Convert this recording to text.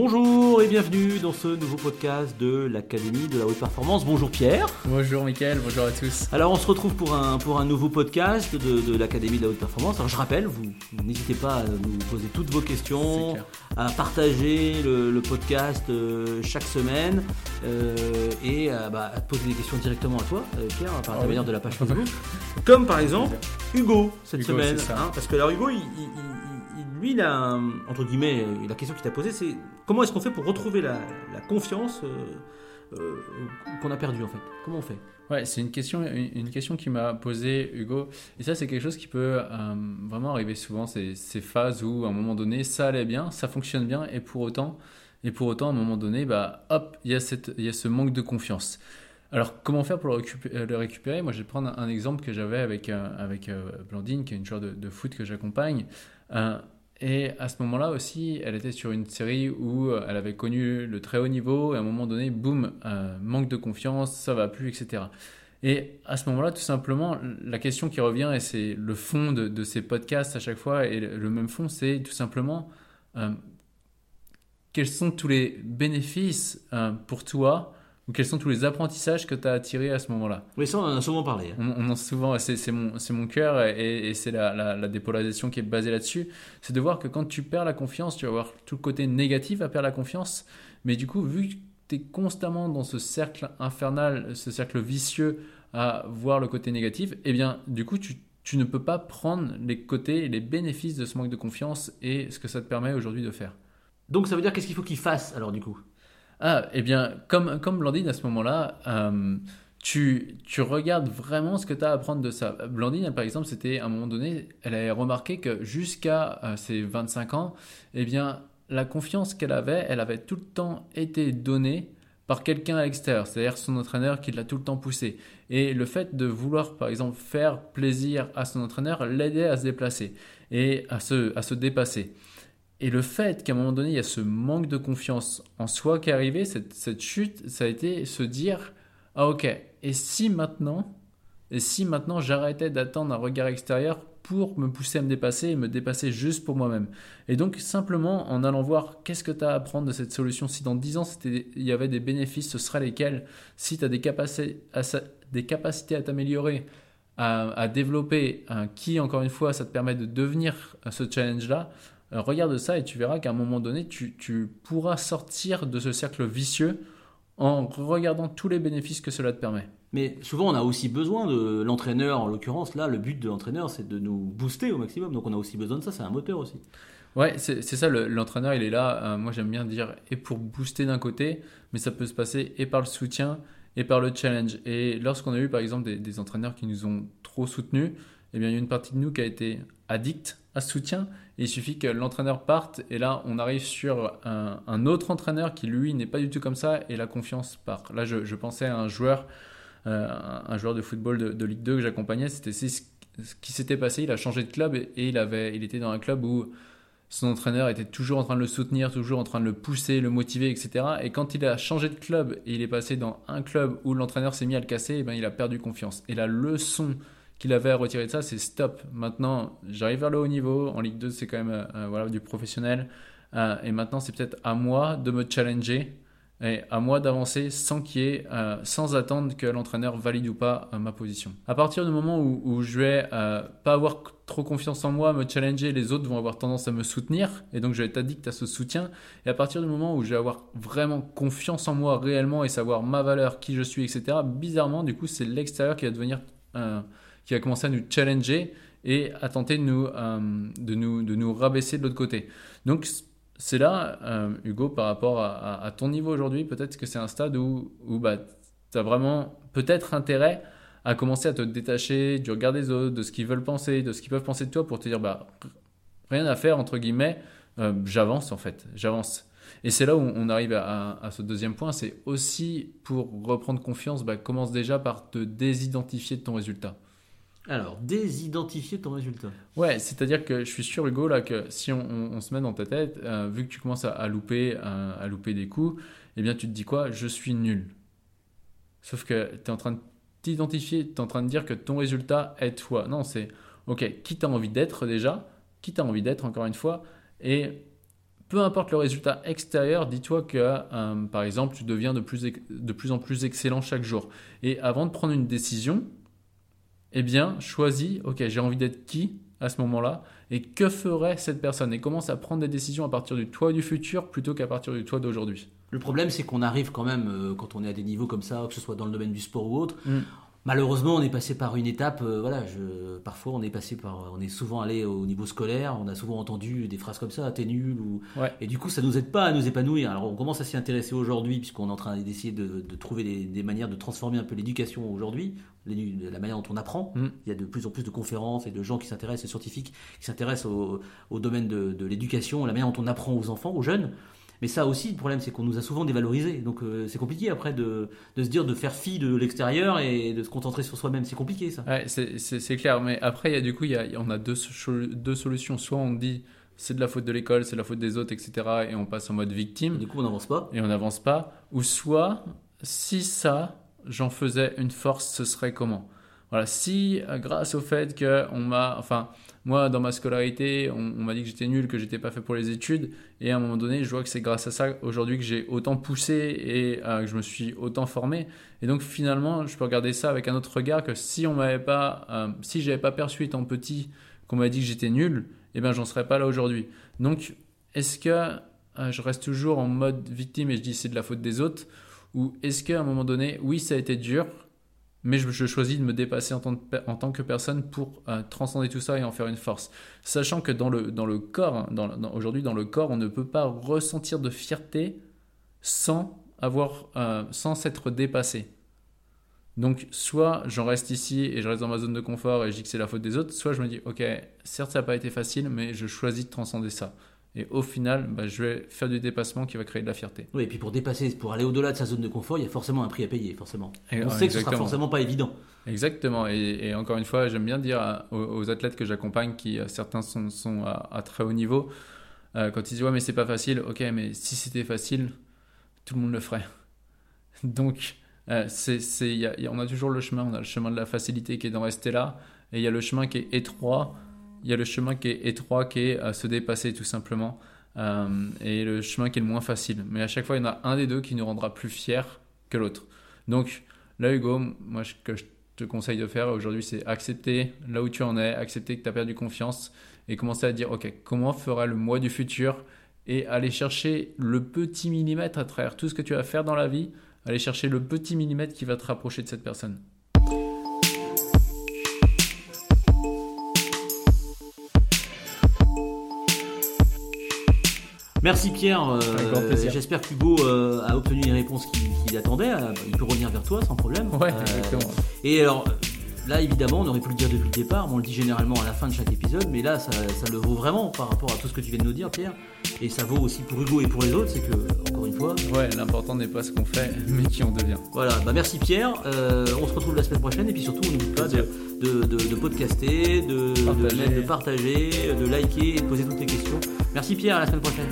Bonjour et bienvenue dans ce nouveau podcast de l'Académie de la Haute Performance. Bonjour Pierre. Bonjour Mickaël, bonjour à tous. Alors on se retrouve pour un, pour un nouveau podcast de, l'Académie de la Haute Performance. Alors je rappelle, vous n'hésitez pas à nous poser toutes vos questions, à partager le, podcast euh, chaque semaine euh, et bah, à, poser des questions directement à toi euh, Pierre par ah l'intermédiaire de la page Facebook. Comme par exemple Hugo cette semaine. Hein, parce que alors Hugo il lui, la, entre guillemets, la question qu'il t'a posée, c'est comment est-ce qu'on fait pour retrouver la, confiance euh, euh, qu'on a perdue en fait? Comment on fait? Ouais, c'est une question, une, question qui m'a posé Hugo. Et ça, c'est quelque chose qui peut euh, vraiment arriver souvent. C'est ces phases où, à un moment donné, ça allait bien, ça fonctionne bien, et pour autant, et pour autant, à un moment donné, bah, hop, il y a il y a ce manque de confiance. Alors, comment faire pour le récupérer, Moi, je vais prendre un, exemple que j'avais avec, avec Blandine, qui est une joueur de, de foot que j'accompagne. Et à ce moment-là aussi, elle était sur une série où euh, elle avait connu le très haut niveau et à un moment donné, boum, euh, manque de confiance, ça va plus, etc. Et à ce moment-là, tout simplement, la question qui revient, et c'est le fond de, ces podcasts à chaque fois, et le même fond, c'est tout simplement euh, quels sont tous les bénéfices pour toi ou quels sont tous les apprentissages que tu as attirés à ce moment-là Oui, ça, on en a souvent parlé. Hein. On, en a souvent, c'est mon, mon cœur et, c'est la, la, dépolarisation qui est basée là-dessus. C'est de voir que quand tu perds la confiance, tu vas avoir tout le côté négatif à perdre la confiance. Mais du coup, vu que tu es constamment dans ce cercle infernal, ce cercle vicieux à voir le côté négatif, eh bien, du coup, tu, tu ne peux pas prendre les côtés les bénéfices de ce manque de confiance et ce que ça te permet aujourd'hui de faire. Donc, ça veut dire qu'est-ce qu'il faut qu'il fasse alors, du coup? Ah, eh bien, comme, comme Blandine à ce moment-là, euh, tu, tu regardes vraiment ce que tu as à apprendre de ça. Blandine, par exemple, c'était à un moment donné, elle avait remarqué que jusqu'à euh, ses 25 ans, eh bien, la confiance qu'elle avait, elle avait tout le temps été donnée par quelqu'un à l'extérieur, c'est-à-dire son entraîneur qui l'a tout le temps poussé. Et le fait de vouloir, par exemple, faire plaisir à son entraîneur l'aidait à se déplacer et à se, à se dépasser. Et le fait qu'à un moment donné, il y a ce manque de confiance en soi qui est arrivé, cette, chute, ça a été se dire Ah, ok, et si maintenant, et si maintenant j'arrêtais d'attendre un regard extérieur pour me pousser à me dépasser et me dépasser juste pour moi-même? Et donc simplement en allant voir qu'est-ce que tu as à apprendre de cette solution, si dans 10 ans il y avait des bénéfices, ce sera lesquels, si tu as des capacités à, des capacités à t'améliorer, à, développer, qui encore une fois ça te permet de devenir ce challenge-là, euh, regarde ça et tu verras qu'à un moment donné, tu, pourras sortir de ce cercle vicieux en regardant tous les bénéfices que cela te permet. Mais souvent, on a aussi besoin de l'entraîneur, en l'occurrence, là, le but de l'entraîneur, c'est de nous booster au maximum. Donc, on a aussi besoin de ça, c'est un moteur aussi. Ouais, c'est ça, l'entraîneur, il est là. Euh, moi, j'aime bien dire, et pour booster d'un côté, mais ça peut se passer et par le soutien et par le challenge. Et lorsqu'on a eu, par exemple, des, des, entraîneurs qui nous ont trop soutenus, eh bien, il y a une partie de nous qui a été addict à ce soutien il suffit que l'entraîneur parte et là, on arrive sur un, autre entraîneur qui, lui, n'est pas du tout comme ça et la confiance part. Là, je, pensais à un joueur, euh, un joueur de football de, Ligue 2 que j'accompagnais. C'était ce qui s'était passé. Il a changé de club et, il, avait, il était dans un club où son entraîneur était toujours en train de le soutenir, toujours en train de le pousser, le motiver, etc. Et quand il a changé de club et il est passé dans un club où l'entraîneur s'est mis à le casser, et eh ben, il a perdu confiance. Et la leçon qu'il avait à retirer de ça, c'est stop. Maintenant, j'arrive vers le haut niveau. En Ligue 2, c'est quand même euh, euh, voilà, du professionnel. Euh, et maintenant, c'est peut-être à moi de me challenger et à moi d'avancer sans qu'il ait, sans attendre que l'entraîneur valide ou pas ma position. À partir du moment où, je vais pas avoir trop confiance en moi, me challenger, les autres vont avoir tendance à me soutenir et donc je vais être addict à ce soutien. Et à partir du moment où je vais avoir vraiment confiance en moi réellement et savoir ma valeur, qui je suis, etc. Bizarrement, du coup, c'est l'extérieur qui va devenir qui a commencé à nous challenger et à tenter de nous, euh, de nous, de nous rabaisser de l'autre côté. Donc c'est là, euh, Hugo, par rapport à, ton niveau aujourd'hui, peut-être que c'est un stade où, où bah, tu as vraiment peut-être intérêt à commencer à te détacher du regard des autres, de ce qu'ils veulent penser, de ce qu'ils peuvent penser de toi pour te dire, bah, rien à faire, entre guillemets, euh, j'avance en fait, j'avance. Et c'est là où on arrive à, à ce deuxième point, c'est aussi pour reprendre confiance, bah, commence déjà par te désidentifier de ton résultat. Alors, désidentifier ton résultat. Ouais, c'est-à-dire que je suis sûr, Hugo, là, que si on, se met dans ta tête, euh, vu que tu commences à, louper, à, louper des coups, eh bien, tu te dis quoi? Je suis nul. Sauf que tu es en train de t'identifier, tu es en train de dire que ton résultat est toi. Non, c'est OK, qui t'as envie d'être déjà? Qui t'as envie d'être, encore une fois? Et peu importe le résultat extérieur, dis-toi que, euh, par exemple, tu deviens de plus, de plus en plus excellent chaque jour. Et avant de prendre une décision, eh bien, choisis, ok, j'ai envie d'être qui à ce moment-là et que ferait cette personne et commence à prendre des décisions à partir du toi du futur plutôt qu'à partir du toi d'aujourd'hui. Le problème, c'est qu'on arrive quand même, euh, quand on est à des niveaux comme ça, que ce soit dans le domaine du sport ou autre, mm. Malheureusement, on est passé par une étape. Euh, voilà, je, parfois, on est passé par, on est souvent allé au niveau scolaire. On a souvent entendu des phrases comme ça, t'es nul. Ou, Et du coup, ça nous aide pas à nous épanouir. Alors, on commence à s'y intéresser aujourd'hui, puisqu'on est en train d'essayer de, trouver des, manières de transformer un peu l'éducation aujourd'hui, la manière dont on apprend. Mm. Il y a de plus en plus de conférences et de gens qui s'intéressent, des scientifiques qui s'intéressent au, domaine de, de l'éducation, la manière dont on apprend aux enfants, aux jeunes. Mais ça aussi, le problème, c'est qu'on nous a souvent dévalorisés. Donc euh, c'est compliqué après de, de, se dire de faire fi de l'extérieur et de se concentrer sur soi-même. C'est compliqué ça. Ouais, c'est clair. Mais après, il y a, du coup, y a, on a deux, deux solutions. Soit on dit c'est de la faute de l'école, c'est de la faute des autres, etc. Et on passe en mode victime. Et du coup, on n'avance pas. Et on n'avance pas. Ou soit, si ça, j'en faisais une force, ce serait comment? Voilà, si euh, grâce au fait qu'on m'a. Enfin moi, dans ma scolarité, on, m'a dit que j'étais nul, que j'étais pas fait pour les études. Et à un moment donné, je vois que c'est grâce à ça aujourd'hui que j'ai autant poussé et euh, que je me suis autant formé. Et donc finalement, je peux regarder ça avec un autre regard que si on m'avait pas, euh, si j'avais pas perçu étant petit qu'on m'a dit que j'étais nul, eh ben j'en serais pas là aujourd'hui. Donc est-ce que je reste toujours en mode victime et je dis c'est de la faute des autres, ou est-ce qu'à un moment donné, oui, ça a été dur, mais je, choisis de me dépasser en tant, que personne pour euh, transcender tout ça et en faire une force. Sachant que dans le, dans le corps, aujourd'hui dans le corps, on ne peut pas ressentir de fierté sans avoir, euh, sans s'être dépassé. Donc, soit j'en reste ici et je reste dans ma zone de confort et je dis que c'est la faute des autres, soit je me dis, ok, certes ça n'a pas été facile, mais je choisis de transcender ça. Et au final, bah, je vais faire du dépassement qui va créer de la fierté. Oui, et puis pour dépasser, pour aller au-delà de sa zone de confort, il y a forcément un prix à payer, forcément. On sait que ce sera forcément pas évident. Exactement. Et, encore une fois, j'aime bien dire aux, athlètes que j'accompagne, qui euh, certains sont, sont à, très haut niveau, euh, quand ils disent ouais mais c'est pas facile, ok, mais si c'était facile, tout le monde le ferait. Donc, euh, c'est, y on a toujours le chemin, on a le chemin de la facilité qui est d'en rester là, et il y a le chemin qui est étroit il y a le chemin qui est étroit, qui est à se dépasser tout simplement, euh, et le chemin qui est le moins facile. Mais à chaque fois, il y en a un des deux qui nous rendra plus fiers que l'autre. Donc là, Hugo, moi, ce que je te conseille de faire aujourd'hui, c'est accepter là où tu en es, accepter que tu as perdu confiance et commencer à dire, OK, comment fera le mois du futur et aller chercher le petit millimètre à travers tout ce que tu vas faire dans la vie, aller chercher le petit millimètre qui va te rapprocher de cette personne. Merci Pierre. Euh, j'espère qu'Hugo euh, a obtenu les réponses qu'il attendait. Euh, il peut revenir vers toi sans problème. Ouais, exactement. Et alors, là évidemment, on aurait pu le dire depuis le départ, on le dit généralement à la fin de chaque épisode, mais là ça, le vaut vraiment par rapport à tout ce que tu viens de nous dire, Pierre. Et ça vaut aussi pour Hugo et pour les autres, c'est que, encore une fois. Ouais, l'important n'est pas ce qu'on fait, mais qui on devient. Voilà, bah merci Pierre. on se retrouve la semaine prochaine, et puis surtout, n'oublie pas de, de, podcaster, de partager. de partager, de liker et de poser toutes les questions. Merci Pierre, à la semaine prochaine.